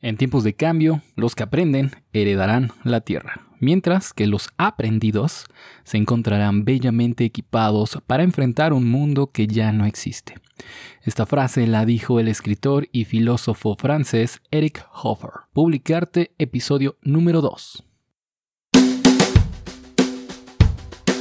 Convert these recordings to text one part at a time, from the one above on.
En tiempos de cambio, los que aprenden heredarán la tierra, mientras que los aprendidos se encontrarán bellamente equipados para enfrentar un mundo que ya no existe. Esta frase la dijo el escritor y filósofo francés Eric Hoffer. Publicarte episodio número 2.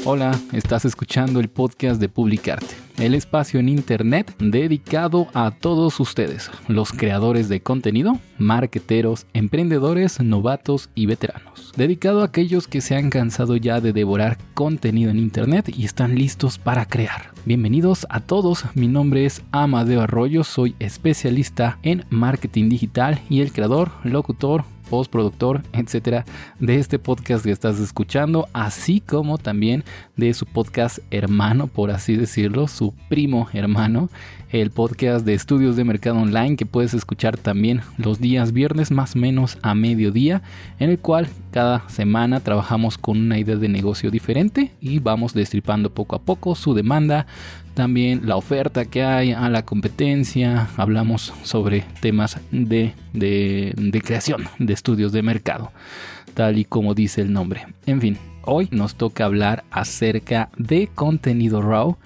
Hola, estás escuchando el podcast de Publicarte, el espacio en Internet dedicado a todos ustedes, los creadores de contenido, marketeros, emprendedores, novatos y veteranos. Dedicado a aquellos que se han cansado ya de devorar contenido en Internet y están listos para crear. Bienvenidos a todos, mi nombre es Amadeo Arroyo, soy especialista en marketing digital y el creador, locutor, postproductor, etcétera, de este podcast que estás escuchando, así como también de su podcast hermano, por así decirlo, su primo hermano, el podcast de estudios de mercado online que puedes escuchar también los días viernes más o menos a mediodía, en el cual cada semana trabajamos con una idea de negocio diferente y vamos destripando poco a poco su demanda, también la oferta que hay a la competencia, hablamos sobre temas de, de, creación de estudios de mercado, tal y como dice el nombre. En fin, hoy nos toca hablar acerca de contenido RAW.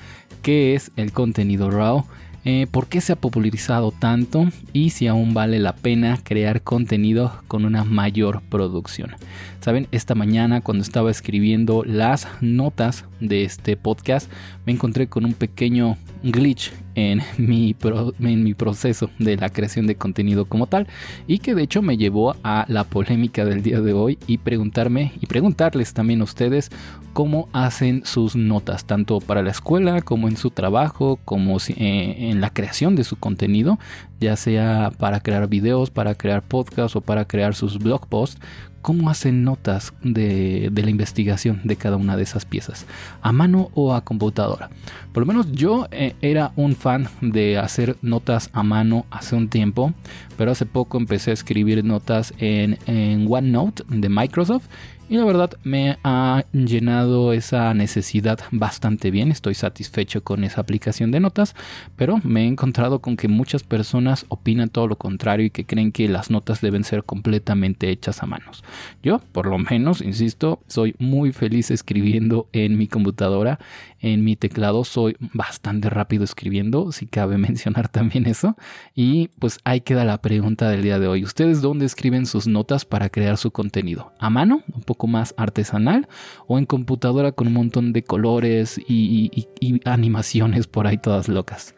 ¿Qué es el contenido RAW? Eh, por qué se ha popularizado tanto y si aún vale la pena crear contenido con una mayor producción. Saben, esta mañana cuando estaba escribiendo las notas de este podcast me encontré con un pequeño glitch en mi, en mi proceso de la creación de contenido como tal y que de hecho me llevó a la polémica del día de hoy y preguntarme y preguntarles también a ustedes cómo hacen sus notas tanto para la escuela como en su trabajo como eh, en la creación de su contenido ya sea para crear videos para crear podcasts o para crear sus blog posts cómo hacen notas de, la investigación de cada una de esas piezas, a mano o a computadora. Por lo menos yo eh, era un fan de hacer notas a mano hace un tiempo, pero hace poco empecé a escribir notas en, en OneNote de Microsoft y la verdad me ha llenado esa necesidad bastante bien. Estoy satisfecho con esa aplicación de notas. Pero me he encontrado con que muchas personas opinan todo lo contrario y que creen que las notas deben ser completamente hechas a manos. Yo, por lo menos, insisto, soy muy feliz escribiendo en mi computadora. En mi teclado soy bastante rápido escribiendo, si cabe mencionar también eso. Y pues ahí queda la pregunta del día de hoy. ¿Ustedes dónde escriben sus notas para crear su contenido? ¿A mano? ¿Un poco más artesanal o en computadora con un montón de colores y, animaciones por ahí todas locas.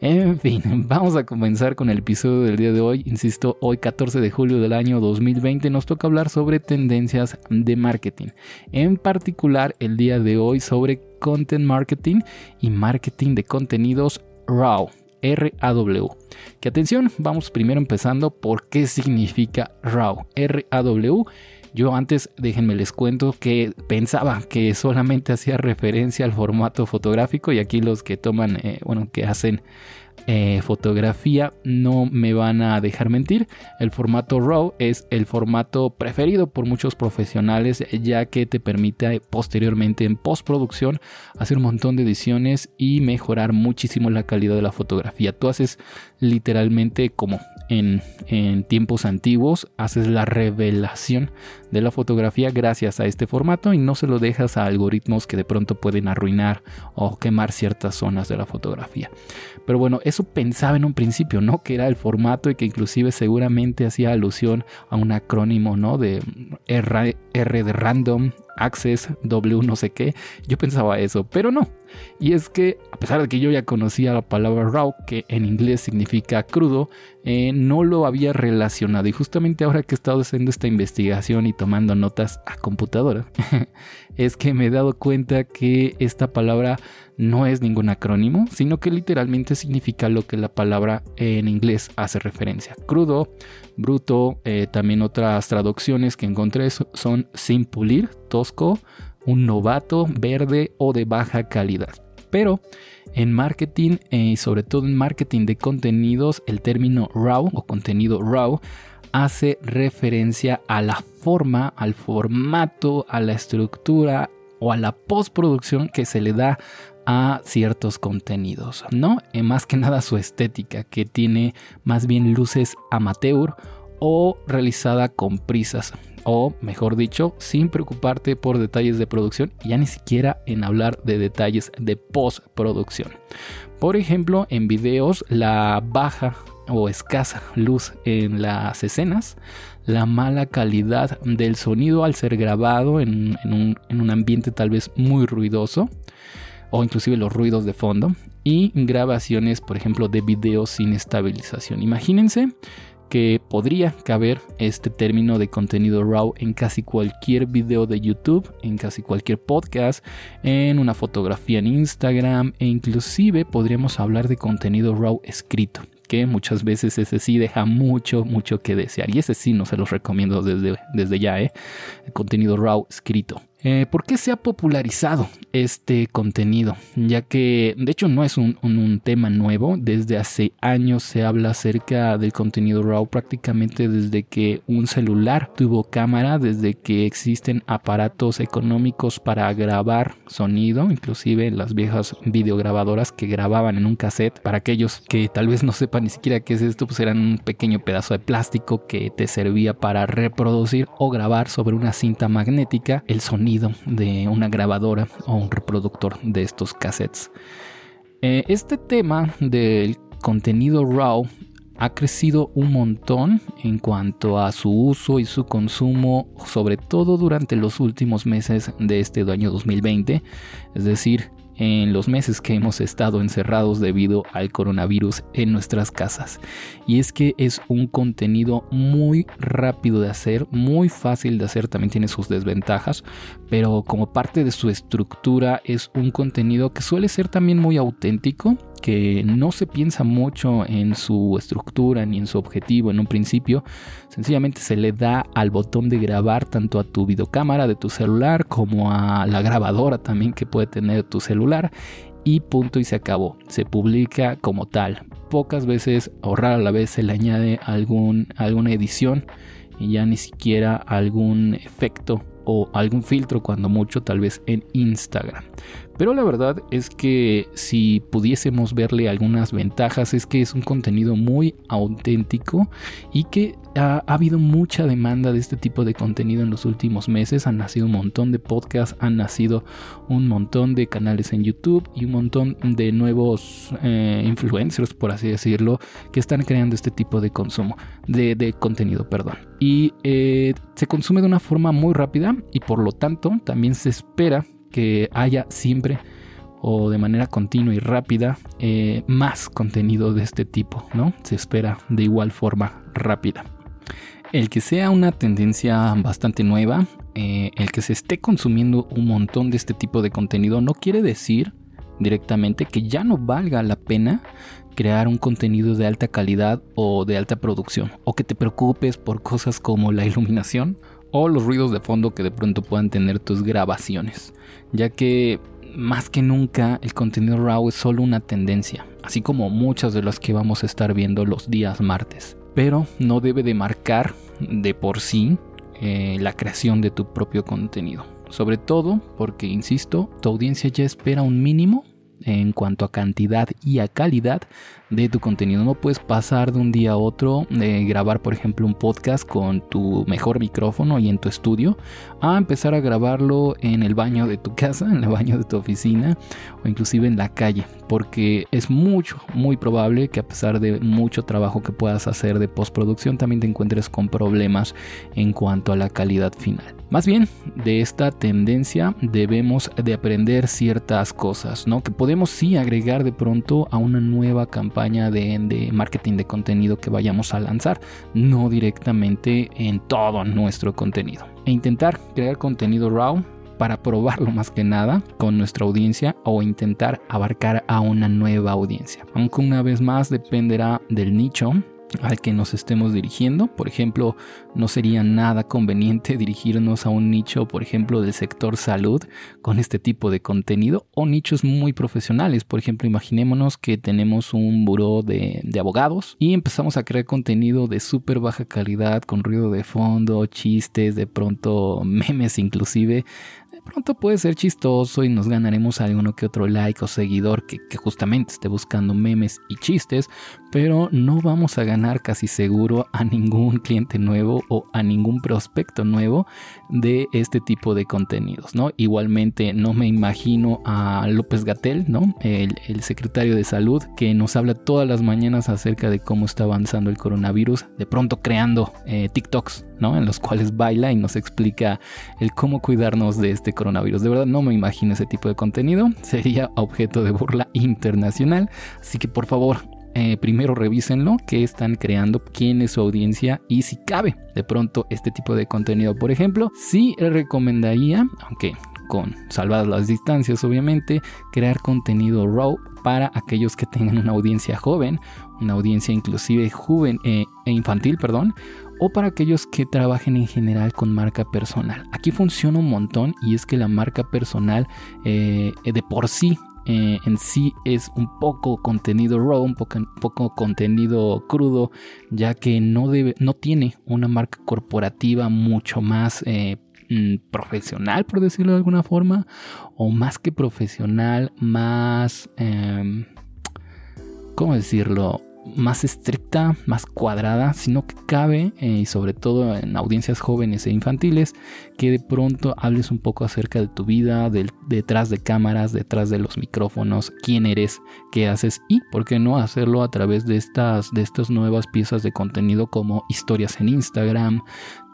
En fin, vamos a comenzar con el episodio del día de hoy. Insisto, hoy 14 de julio del año 2020 nos toca hablar sobre tendencias de marketing. En particular, el día de hoy sobre content marketing y marketing de contenidos RAW. RAW. Que atención, vamos primero empezando por qué significa RAW. RAW yo antes, déjenme les cuento que pensaba que solamente hacía referencia al formato fotográfico y aquí los que toman, eh, bueno, que hacen eh, fotografía no me van a dejar mentir. El formato RAW es el formato preferido por muchos profesionales ya que te permite posteriormente en postproducción hacer un montón de ediciones y mejorar muchísimo la calidad de la fotografía. Tú haces literalmente como en, tiempos antiguos, haces la revelación de la fotografía gracias a este formato y no se lo dejas a algoritmos que de pronto pueden arruinar o quemar ciertas zonas de la fotografía. Pero bueno, eso pensaba en un principio, ¿no? Que era el formato y que inclusive seguramente hacía alusión a un acrónimo, ¿no? De R, R de random, Access, W no sé qué. Yo pensaba eso, pero no. Y es que, a pesar de que yo ya conocía la palabra raw, que en inglés significa crudo, eh, no lo había relacionado. Y justamente ahora que he estado haciendo esta investigación y tomando notas a computadora, es que me he dado cuenta que esta palabra no es ningún acrónimo, sino que literalmente significa lo que la palabra en inglés hace referencia. Crudo, bruto, eh, también otras traducciones que encontré son sin pulir, tosco, un novato, verde o de baja calidad. Pero en marketing eh, y sobre todo en marketing de contenidos, el término RAW o contenido RAW hace referencia a la forma, al formato, a la estructura o a la postproducción que se le da a ciertos contenidos, ¿no? Eh, más que nada su estética, que tiene más bien luces amateur o realizada con prisas o mejor dicho, sin preocuparte por detalles de producción, ya ni siquiera en hablar de detalles de postproducción. Por ejemplo, en videos la baja o escasa luz en las escenas, la mala calidad del sonido al ser grabado en, un, en un ambiente tal vez muy ruidoso, o inclusive los ruidos de fondo y grabaciones, por ejemplo, de videos sin estabilización. Imagínense que podría caber este término de contenido RAW en casi cualquier video de YouTube, en casi cualquier podcast, en una fotografía en Instagram e inclusive podríamos hablar de contenido RAW escrito que muchas veces ese sí deja mucho, mucho que desear. Y ese sí no se los recomiendo desde, desde ya, ¿eh? El contenido RAW escrito. Eh, ¿Por qué se ha popularizado este contenido? Ya que de hecho no es un, tema nuevo, desde hace años se habla acerca del contenido RAW prácticamente desde que un celular tuvo cámara, desde que existen aparatos económicos para grabar sonido, inclusive las viejas videograbadoras que grababan en un cassette. Para aquellos que tal vez no sepan ni siquiera qué es esto, pues eran un pequeño pedazo de plástico que te servía para reproducir o grabar sobre una cinta magnética el sonido de una grabadora o un reproductor de estos cassettes. Eh, este tema del contenido RAW ha crecido un montón en cuanto a su uso y su consumo, sobre todo durante los últimos meses de este año 2020, es decir, en los meses que hemos estado encerrados debido al coronavirus en nuestras casas. Y es que es un contenido muy rápido de hacer, muy fácil de hacer, también tiene sus desventajas, pero como parte de su estructura es un contenido que suele ser también muy auténtico que no se piensa mucho en su estructura ni en su objetivo en un principio, sencillamente se le da al botón de grabar tanto a tu videocámara de tu celular como a la grabadora también que puede tener tu celular y punto y se acabó. Se publica como tal. Pocas veces o rara vez se le añade algún, alguna edición y ya ni siquiera algún efecto o algún filtro cuando mucho tal vez en Instagram. Pero la verdad es que si pudiésemos verle algunas ventajas es que es un contenido muy auténtico y que ha, habido mucha demanda de este tipo de contenido en los últimos meses. Han nacido un montón de podcasts, han nacido un montón de canales en YouTube y un montón de nuevos eh, influencers, por así decirlo, que están creando este tipo de consumo, de, contenido, perdón. Y eh, se consume de una forma muy rápida y por lo tanto también se espera que haya siempre o de manera continua y rápida eh, más contenido de este tipo, ¿no? Se espera de igual forma rápida. El que sea una tendencia bastante nueva, eh, el que se esté consumiendo un montón de este tipo de contenido no quiere decir directamente que ya no valga la pena crear un contenido de alta calidad o de alta producción, o que te preocupes por cosas como la iluminación o los ruidos de fondo que de pronto puedan tener tus grabaciones, ya que más que nunca el contenido RAW es solo una tendencia, así como muchas de las que vamos a estar viendo los días martes, pero no debe de marcar de por sí eh, la creación de tu propio contenido, sobre todo porque, insisto, tu audiencia ya espera un mínimo en cuanto a cantidad y a calidad de tu contenido. No puedes pasar de un día a otro de grabar, por ejemplo, un podcast con tu mejor micrófono y en tu estudio a empezar a grabarlo en el baño de tu casa, en el baño de tu oficina o inclusive en la calle, porque es mucho, muy probable que a pesar de mucho trabajo que puedas hacer de postproducción, también te encuentres con problemas en cuanto a la calidad final. Más bien, de esta tendencia debemos de aprender ciertas cosas, ¿no? Que podemos sí agregar de pronto a una nueva campaña de, marketing de contenido que vayamos a lanzar, no directamente en todo nuestro contenido. E intentar crear contenido RAW para probarlo más que nada con nuestra audiencia o intentar abarcar a una nueva audiencia. Aunque una vez más dependerá del nicho al que nos estemos dirigiendo. Por ejemplo, no sería nada conveniente dirigirnos a un nicho, por ejemplo, del sector salud con este tipo de contenido o nichos muy profesionales. Por ejemplo, imaginémonos que tenemos un buró de, de abogados y empezamos a crear contenido de súper baja calidad con ruido de fondo, chistes, de pronto memes inclusive pronto puede ser chistoso y nos ganaremos alguno que otro like o seguidor que, que justamente esté buscando memes y chistes, pero no vamos a ganar casi seguro a ningún cliente nuevo o a ningún prospecto nuevo de este tipo de contenidos, ¿no? Igualmente no me imagino a López Gatel, ¿no? El, secretario de salud que nos habla todas las mañanas acerca de cómo está avanzando el coronavirus, de pronto creando eh, TikToks, ¿no? En los cuales baila y nos explica el cómo cuidarnos de este coronavirus. De verdad no me imagino ese tipo de contenido, sería objeto de burla internacional, así que por favor eh, primero revísenlo, qué están creando, quién es su audiencia y si cabe de pronto este tipo de contenido. Por ejemplo, sí recomendaría, aunque con salvadas las distancias obviamente, crear contenido raw para aquellos que tengan una audiencia joven, una audiencia inclusive joven eh, e infantil, perdón, o para aquellos que trabajen en general con marca personal. Aquí funciona un montón y es que la marca personal eh, de por sí eh, en sí es un poco contenido raw, un poco, poco contenido crudo, ya que no, debe, no tiene una marca corporativa mucho más eh, mm, profesional, por decirlo de alguna forma, o más que profesional, más... Em, ¿Cómo decirlo? Más estricta, más cuadrada, sino que cabe, eh, y sobre todo en audiencias jóvenes e infantiles, que de pronto hables un poco acerca de tu vida, detrás de cámaras, detrás de los micrófonos, quién eres, qué haces y por qué no hacerlo a través de estas, de estas nuevas piezas de contenido como historias en Instagram,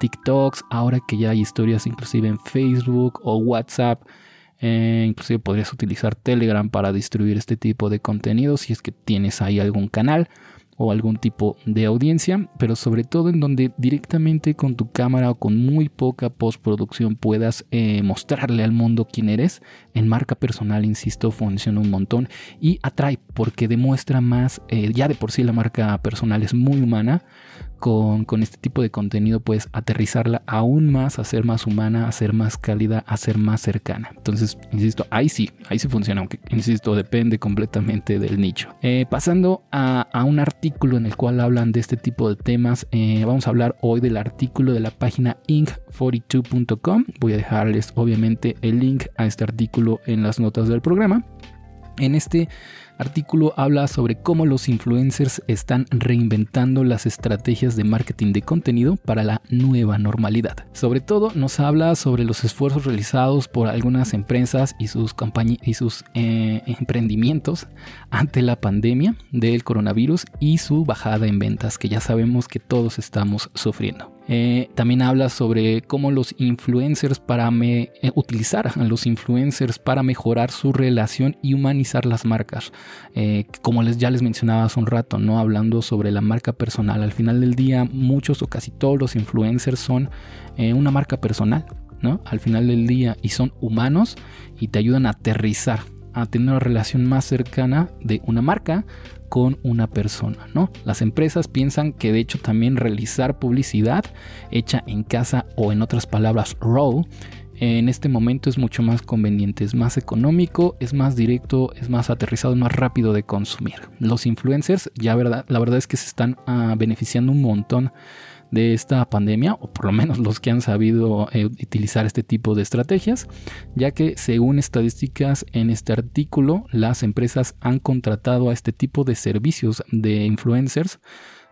TikToks, ahora que ya hay historias inclusive en Facebook o WhatsApp. Eh, inclusive podrías utilizar Telegram para distribuir este tipo de contenido si es que tienes ahí algún canal o algún tipo de audiencia, pero sobre todo en donde directamente con tu cámara o con muy poca postproducción puedas eh, mostrarle al mundo quién eres. En marca personal, insisto, funciona un montón y atrae porque demuestra más, eh, ya de por sí la marca personal es muy humana, con, este tipo de contenido puedes aterrizarla aún más, a ser más humana, a ser más cálida, a ser más cercana. Entonces, insisto, ahí sí, ahí sí funciona, aunque, insisto, depende completamente del nicho. Eh, pasando a, un artículo en el cual hablan de este tipo de temas, eh, vamos a hablar hoy del artículo de la página inc42.com. Voy a dejarles obviamente el link a este artículo en las notas del programa. En este artículo habla sobre cómo los influencers están reinventando las estrategias de marketing de contenido para la nueva normalidad. Sobre todo nos habla sobre los esfuerzos realizados por algunas empresas y sus, y sus eh, emprendimientos ante la pandemia del coronavirus y su bajada en ventas que ya sabemos que todos estamos sufriendo. Eh, también habla sobre cómo los influencers para me, eh, utilizar a los influencers para mejorar su relación y humanizar las marcas. Eh, como les, ya les mencionaba hace un rato, ¿no? Hablando sobre la marca personal. Al final del día, muchos o casi todos los influencers son una marca personal, ¿no? Al final del día y son humanos y te ayudan a aterrizar a tener una relación más cercana de una marca con una persona, ¿no? Las empresas piensan que de hecho también realizar publicidad hecha en casa o en otras palabras raw en este momento es mucho más conveniente, es más económico, es más directo, es más aterrizado, es más rápido de consumir. Los influencers ya verdad, la verdad es que se están ah, beneficiando un montón de esta pandemia, o por lo menos los que han sabido eh, utilizar este tipo de estrategias, ya que según estadísticas en este artículo, las empresas han contratado a este tipo de servicios de influencers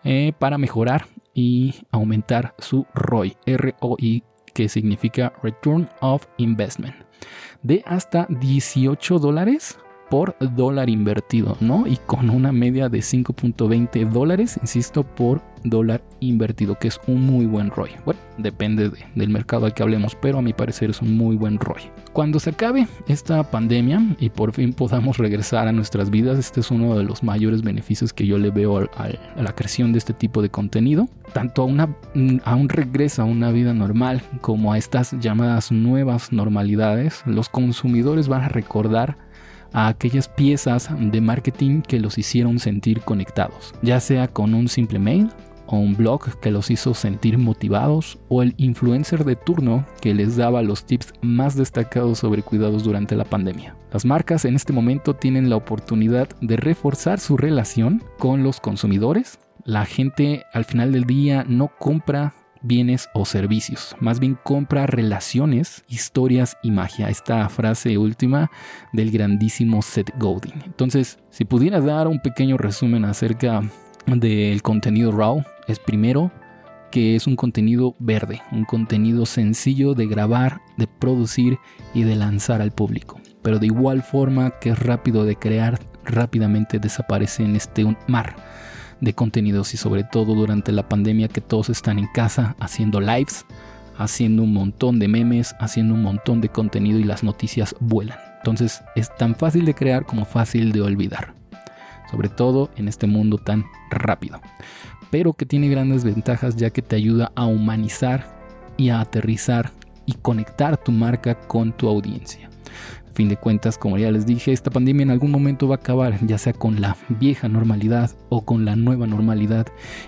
eh, para mejorar y aumentar su ROI, ROI, que significa Return of Investment, de hasta 18 dólares por dólar invertido, ¿no? Y con una media de 5.20 dólares, insisto, por dólar invertido, que es un muy buen ROI. Bueno, depende del mercado al que hablemos, pero a mi parecer es un muy buen ROI. Cuando se acabe esta pandemia y por fin podamos regresar a nuestras vidas, este es uno de los mayores beneficios que yo le veo a, la creación de este tipo de contenido, tanto a, una, a un regreso a una vida normal como a estas llamadas nuevas normalidades, los consumidores van a recordar a aquellas piezas de marketing que los hicieron sentir conectados, ya sea con un simple mail, o un blog que los hizo sentir motivados o el influencer de turno que les daba los tips más destacados sobre cuidados durante la pandemia. Las marcas en este momento tienen la oportunidad de reforzar su relación con los consumidores. La gente al final del día no compra bienes o servicios. Más bien compra relaciones, historias y magia. Esta frase última del grandísimo Seth Godin. Entonces, si pudieras dar un pequeño resumen acerca del contenido RAW, es primero que es un contenido verde, un contenido sencillo de grabar, de producir y de lanzar al público. Pero de igual forma que es rápido de crear, rápidamente desaparece en este mar de contenidos y sobre todo durante la pandemia que todos están en casa haciendo lives, haciendo un montón de memes, haciendo un montón de contenido y las noticias vuelan. Entonces es tan fácil de crear como fácil de olvidar, sobre todo en este mundo tan rápido, pero que tiene grandes ventajas ya que te ayuda a humanizar y a aterrizar y conectar tu marca con tu audiencia fin de cuentas, como ya les dije, esta pandemia en algún momento va a acabar, ya sea con la vieja normalidad o con la nueva normalidad,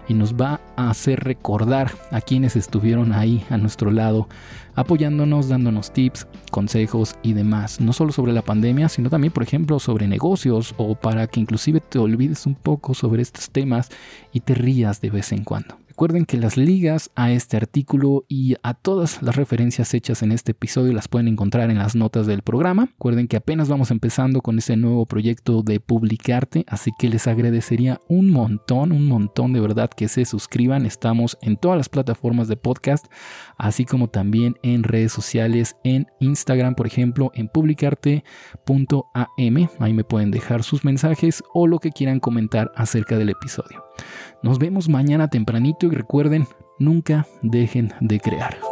y nos va a hacer recordar a quienes estuvieron ahí a nuestro lado, apoyándonos, dándonos tips, consejos y demás, no solo sobre la pandemia, sino también, por ejemplo, sobre negocios o para que inclusive te olvides un poco sobre estos temas y te rías de vez en cuando. Recuerden que las ligas a este artículo y a todas las referencias hechas en este episodio las pueden encontrar en las notas del programa. Recuerden que apenas vamos empezando con este nuevo proyecto de publicarte, así que les agradecería un montón, un montón de verdad que se suscriban. Estamos en todas las plataformas de podcast, así como también en redes sociales, en Instagram, por ejemplo, en publicarte.am. Ahí me pueden dejar sus mensajes o lo que quieran comentar acerca del episodio. Nos vemos mañana tempranito y recuerden, nunca dejen de crear.